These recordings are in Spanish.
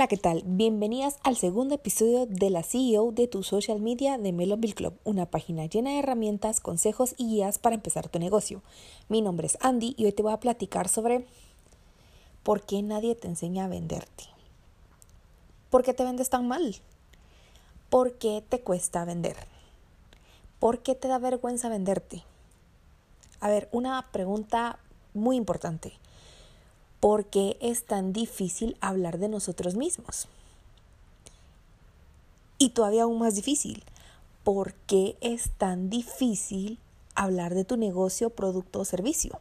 Hola, ¿qué tal? Bienvenidas al segundo episodio de la CEO de tu social media de Melonville Club, una página llena de herramientas, consejos y guías para empezar tu negocio. Mi nombre es Andy y hoy te voy a platicar sobre por qué nadie te enseña a venderte. ¿Por qué te vendes tan mal? ¿Por qué te cuesta vender? ¿Por qué te da vergüenza venderte? A ver, una pregunta muy importante. ¿Por qué es tan difícil hablar de nosotros mismos? Y todavía aún más difícil, ¿por qué es tan difícil hablar de tu negocio, producto o servicio?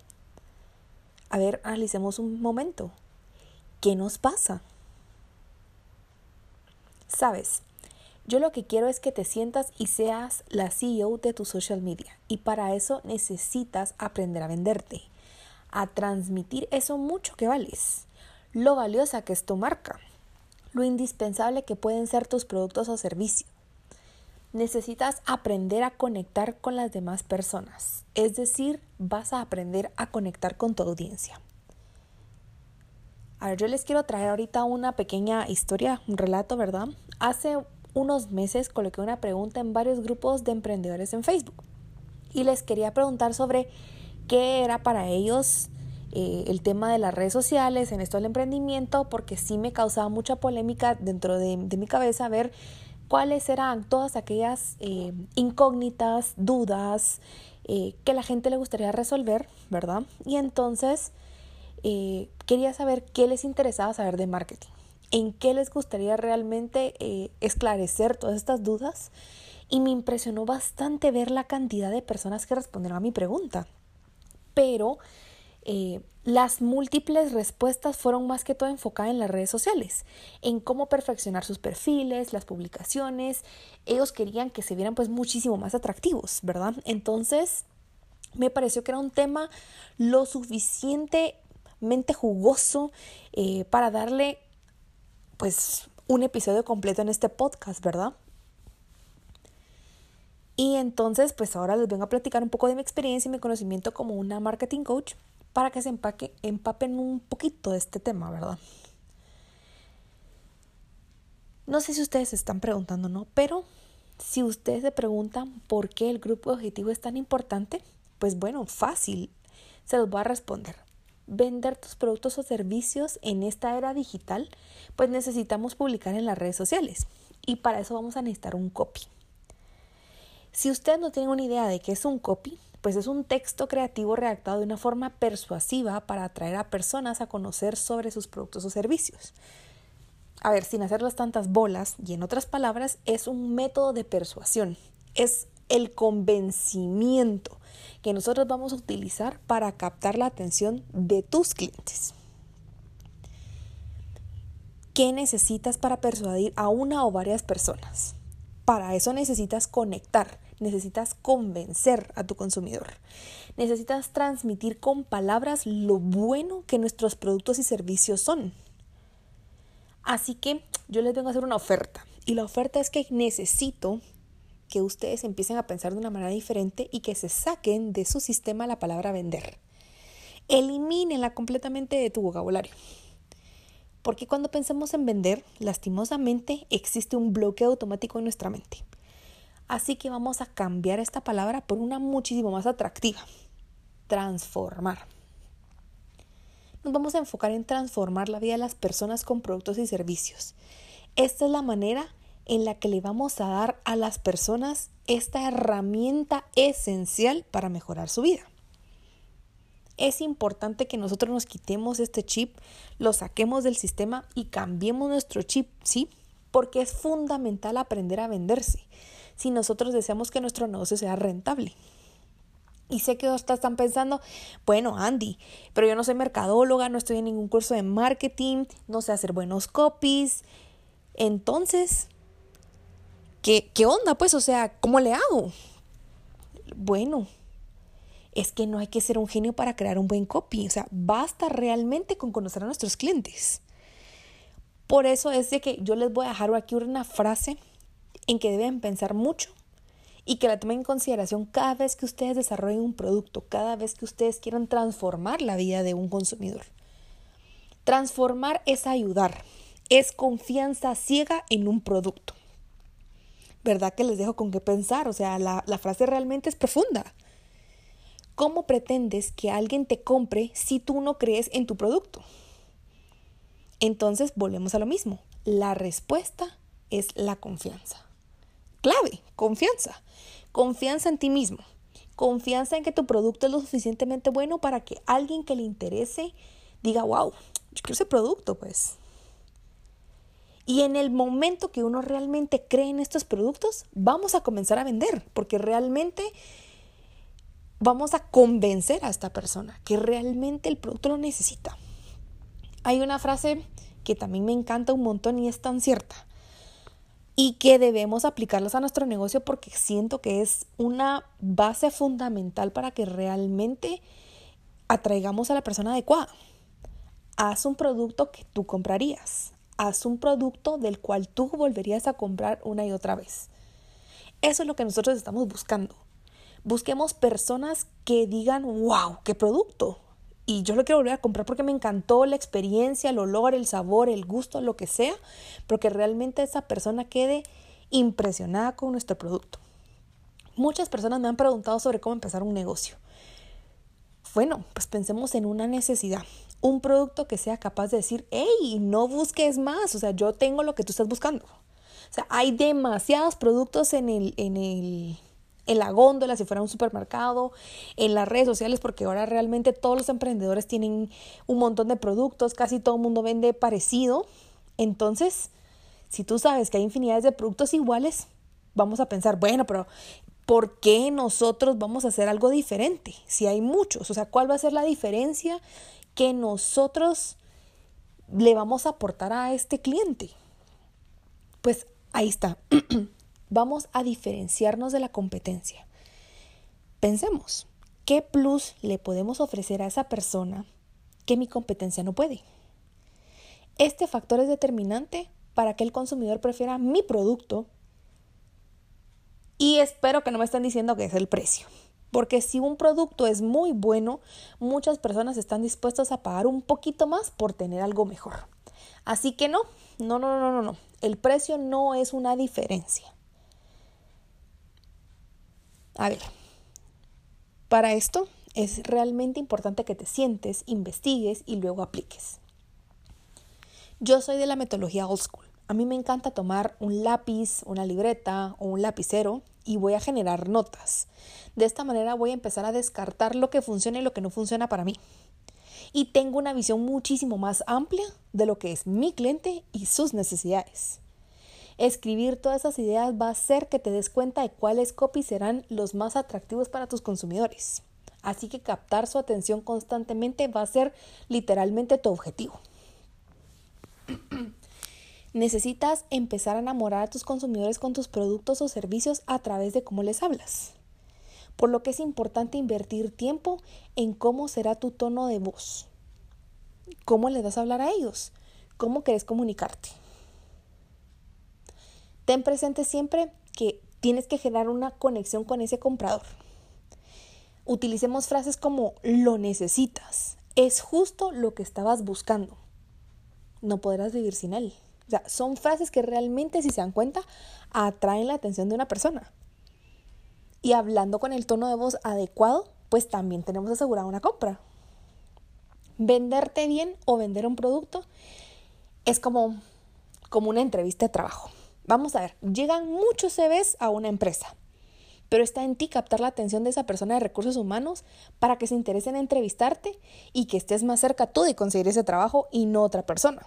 A ver, analicemos un momento. ¿Qué nos pasa? Sabes, yo lo que quiero es que te sientas y seas la CEO de tu social media. Y para eso necesitas aprender a venderte a transmitir eso mucho que vales, lo valiosa que es tu marca, lo indispensable que pueden ser tus productos o servicios. Necesitas aprender a conectar con las demás personas, es decir, vas a aprender a conectar con tu audiencia. A ver, yo les quiero traer ahorita una pequeña historia, un relato, ¿verdad? Hace unos meses coloqué una pregunta en varios grupos de emprendedores en Facebook y les quería preguntar sobre qué era para ellos eh, el tema de las redes sociales en esto del emprendimiento, porque sí me causaba mucha polémica dentro de, mi cabeza ver cuáles eran todas aquellas eh, incógnitas, dudas eh, que la gente le gustaría resolver, ¿verdad? Y entonces quería saber qué les interesaba saber de marketing, en qué les gustaría realmente esclarecer todas estas dudas. Y me impresionó bastante ver la cantidad de personas que respondieron a mi pregunta pero eh, las múltiples respuestas fueron más que todo enfocadas en las redes sociales, en cómo perfeccionar sus perfiles, las publicaciones. Ellos querían que se vieran pues muchísimo más atractivos, ¿verdad? Entonces, me pareció que era un tema lo suficientemente jugoso eh, para darle pues un episodio completo en este podcast, ¿verdad? Y entonces, pues ahora les vengo a platicar un poco de mi experiencia y mi conocimiento como una marketing coach para que se empaque, empapen un poquito de este tema, ¿verdad? No sé si ustedes se están preguntando, ¿no? Pero si ustedes se preguntan por qué el grupo objetivo es tan importante, pues bueno, fácil, se los voy a responder. Vender tus productos o servicios en esta era digital, pues necesitamos publicar en las redes sociales y para eso vamos a necesitar un copy. Si usted no tiene una idea de qué es un copy, pues es un texto creativo redactado de una forma persuasiva para atraer a personas a conocer sobre sus productos o servicios. A ver, sin hacerlas tantas bolas, y en otras palabras, es un método de persuasión. Es el convencimiento que nosotros vamos a utilizar para captar la atención de tus clientes. ¿Qué necesitas para persuadir a una o varias personas? Para eso necesitas conectar, necesitas convencer a tu consumidor. Necesitas transmitir con palabras lo bueno que nuestros productos y servicios son. Así que yo les vengo a hacer una oferta. Y la oferta es que necesito que ustedes empiecen a pensar de una manera diferente y que se saquen de su sistema la palabra vender. Elimínenla completamente de tu vocabulario. Porque cuando pensamos en vender, lastimosamente existe un bloqueo automático en nuestra mente. Así que vamos a cambiar esta palabra por una muchísimo más atractiva. Transformar. Nos vamos a enfocar en transformar la vida de las personas con productos y servicios. Esta es la manera en la que le vamos a dar a las personas esta herramienta esencial para mejorar su vida es importante que nosotros nos quitemos este chip, lo saquemos del sistema y cambiemos nuestro chip, ¿sí? Porque es fundamental aprender a venderse si nosotros deseamos que nuestro negocio sea rentable. Y sé que ustedes están pensando, bueno, Andy, pero yo no soy mercadóloga, no estoy en ningún curso de marketing, no sé hacer buenos copies. Entonces, ¿qué, qué onda? Pues, o sea, ¿cómo le hago? Bueno, es que no hay que ser un genio para crear un buen copy. O sea, basta realmente con conocer a nuestros clientes. Por eso es de que yo les voy a dejar aquí una frase en que deben pensar mucho y que la tomen en consideración cada vez que ustedes desarrollen un producto, cada vez que ustedes quieran transformar la vida de un consumidor. Transformar es ayudar, es confianza ciega en un producto. ¿Verdad que les dejo con qué pensar? O sea, la, la frase realmente es profunda. ¿Cómo pretendes que alguien te compre si tú no crees en tu producto? Entonces volvemos a lo mismo. La respuesta es la confianza. Clave, confianza. Confianza en ti mismo. Confianza en que tu producto es lo suficientemente bueno para que alguien que le interese diga, wow, yo quiero ese producto, pues. Y en el momento que uno realmente cree en estos productos, vamos a comenzar a vender, porque realmente vamos a convencer a esta persona que realmente el producto lo necesita. Hay una frase que también me encanta un montón y es tan cierta y que debemos aplicarlos a nuestro negocio porque siento que es una base fundamental para que realmente atraigamos a la persona adecuada. Haz un producto que tú comprarías. Haz un producto del cual tú volverías a comprar una y otra vez. Eso es lo que nosotros estamos buscando busquemos personas que digan, wow, qué producto. Y yo lo quiero volver a comprar porque me encantó la experiencia, el olor, el sabor, el gusto, lo que sea, porque realmente esa persona quede impresionada con nuestro producto. Muchas personas me han preguntado sobre cómo empezar un negocio. Bueno, pues pensemos en una necesidad, un producto que sea capaz de decir, hey, no busques más, o sea, yo tengo lo que tú estás buscando. O sea, hay demasiados productos en el, en el en la góndola, si fuera un supermercado, en las redes sociales, porque ahora realmente todos los emprendedores tienen un montón de productos, casi todo el mundo vende parecido. Entonces, si tú sabes que hay infinidades de productos iguales, vamos a pensar, bueno, pero ¿por qué nosotros vamos a hacer algo diferente? Si hay muchos, o sea, ¿cuál va a ser la diferencia que nosotros le vamos a aportar a este cliente? Pues ahí está. vamos a diferenciarnos de la competencia. Pensemos, ¿qué plus le podemos ofrecer a esa persona que mi competencia no puede? Este factor es determinante para que el consumidor prefiera mi producto y espero que no me estén diciendo que es el precio. Porque si un producto es muy bueno, muchas personas están dispuestas a pagar un poquito más por tener algo mejor. Así que no, no, no, no, no, no. El precio no es una diferencia. A ver, para esto es realmente importante que te sientes, investigues y luego apliques. Yo soy de la metodología old school. A mí me encanta tomar un lápiz, una libreta o un lapicero y voy a generar notas. De esta manera voy a empezar a descartar lo que funciona y lo que no funciona para mí. Y tengo una visión muchísimo más amplia de lo que es mi cliente y sus necesidades. Escribir todas esas ideas va a hacer que te des cuenta de cuáles copies serán los más atractivos para tus consumidores. Así que captar su atención constantemente va a ser literalmente tu objetivo. Necesitas empezar a enamorar a tus consumidores con tus productos o servicios a través de cómo les hablas. Por lo que es importante invertir tiempo en cómo será tu tono de voz. ¿Cómo les vas a hablar a ellos? ¿Cómo querés comunicarte? Ten presente siempre que tienes que generar una conexión con ese comprador. Utilicemos frases como lo necesitas, es justo lo que estabas buscando. No podrás vivir sin él. O sea, son frases que realmente, si se dan cuenta, atraen la atención de una persona. Y hablando con el tono de voz adecuado, pues también tenemos asegurada una compra. Venderte bien o vender un producto es como, como una entrevista de trabajo. Vamos a ver, llegan muchos CVs a una empresa, pero está en ti captar la atención de esa persona de recursos humanos para que se interese en entrevistarte y que estés más cerca tú de conseguir ese trabajo y no otra persona.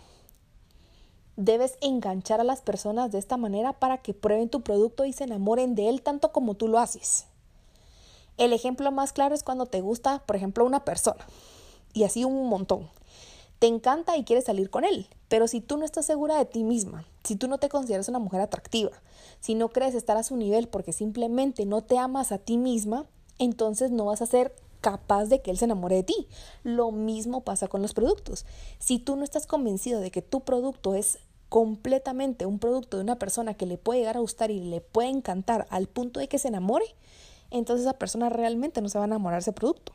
Debes enganchar a las personas de esta manera para que prueben tu producto y se enamoren de él tanto como tú lo haces. El ejemplo más claro es cuando te gusta, por ejemplo, una persona. Y así un montón te encanta y quieres salir con él, pero si tú no estás segura de ti misma, si tú no te consideras una mujer atractiva, si no crees estar a su nivel porque simplemente no te amas a ti misma, entonces no vas a ser capaz de que él se enamore de ti. Lo mismo pasa con los productos. Si tú no estás convencido de que tu producto es completamente un producto de una persona que le puede llegar a gustar y le puede encantar al punto de que se enamore, entonces esa persona realmente no se va a enamorar de ese producto.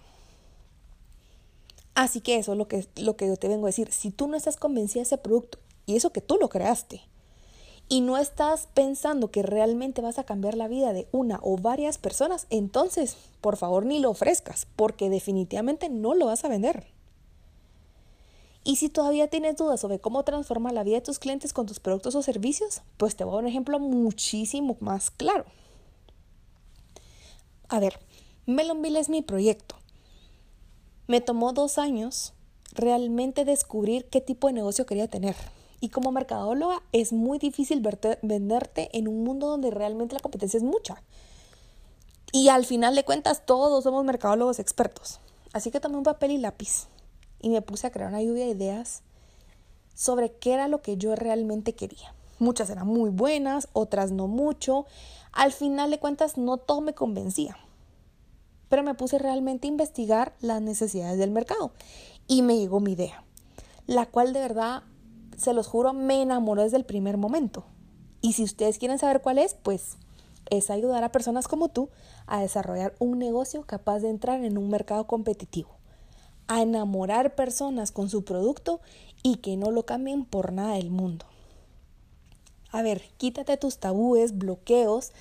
Así que eso es lo que, lo que yo te vengo a decir. Si tú no estás convencida de ese producto Y eso que tú lo creaste. Y no estás pensando que realmente vas a cambiar la vida de una o varias personas, entonces, por favor, ni lo ofrezcas, porque definitivamente no lo vas a vender. Y si todavía tienes dudas sobre cómo transformar la vida de tus clientes con tus productos o servicios, pues te voy a dar un ejemplo muchísimo más claro. A ver, Melonville es mi proyecto. Me tomó dos años realmente descubrir qué tipo de negocio quería tener. Y como mercadóloga es muy difícil venderte en un mundo donde realmente la competencia es mucha. Y al final de cuentas todos somos mercadólogos expertos. Así que tomé un papel y lápiz y me puse a crear una lluvia de ideas sobre qué era lo que yo realmente quería. Muchas eran muy buenas, otras no mucho. Al final de cuentas no todo me convencía pero me puse realmente a investigar las necesidades del mercado y me llegó mi idea, la cual de verdad, se los juro, me enamoró desde el primer momento. Y si ustedes quieren saber cuál es, pues es ayudar a personas como tú a desarrollar un negocio capaz de entrar en un mercado competitivo, a enamorar personas con su producto y que no lo cambien por nada del mundo. A ver, quítate tus tabúes, bloqueos,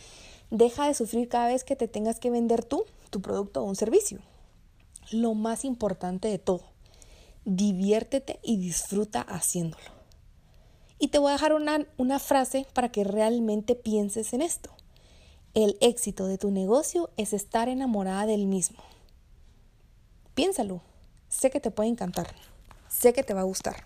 deja de sufrir cada vez que te tengas que vender tú tu producto o un servicio. Lo más importante de todo, diviértete y disfruta haciéndolo. Y te voy a dejar una, una frase para que realmente pienses en esto. El éxito de tu negocio es estar enamorada del mismo. Piénsalo. Sé que te puede encantar. Sé que te va a gustar.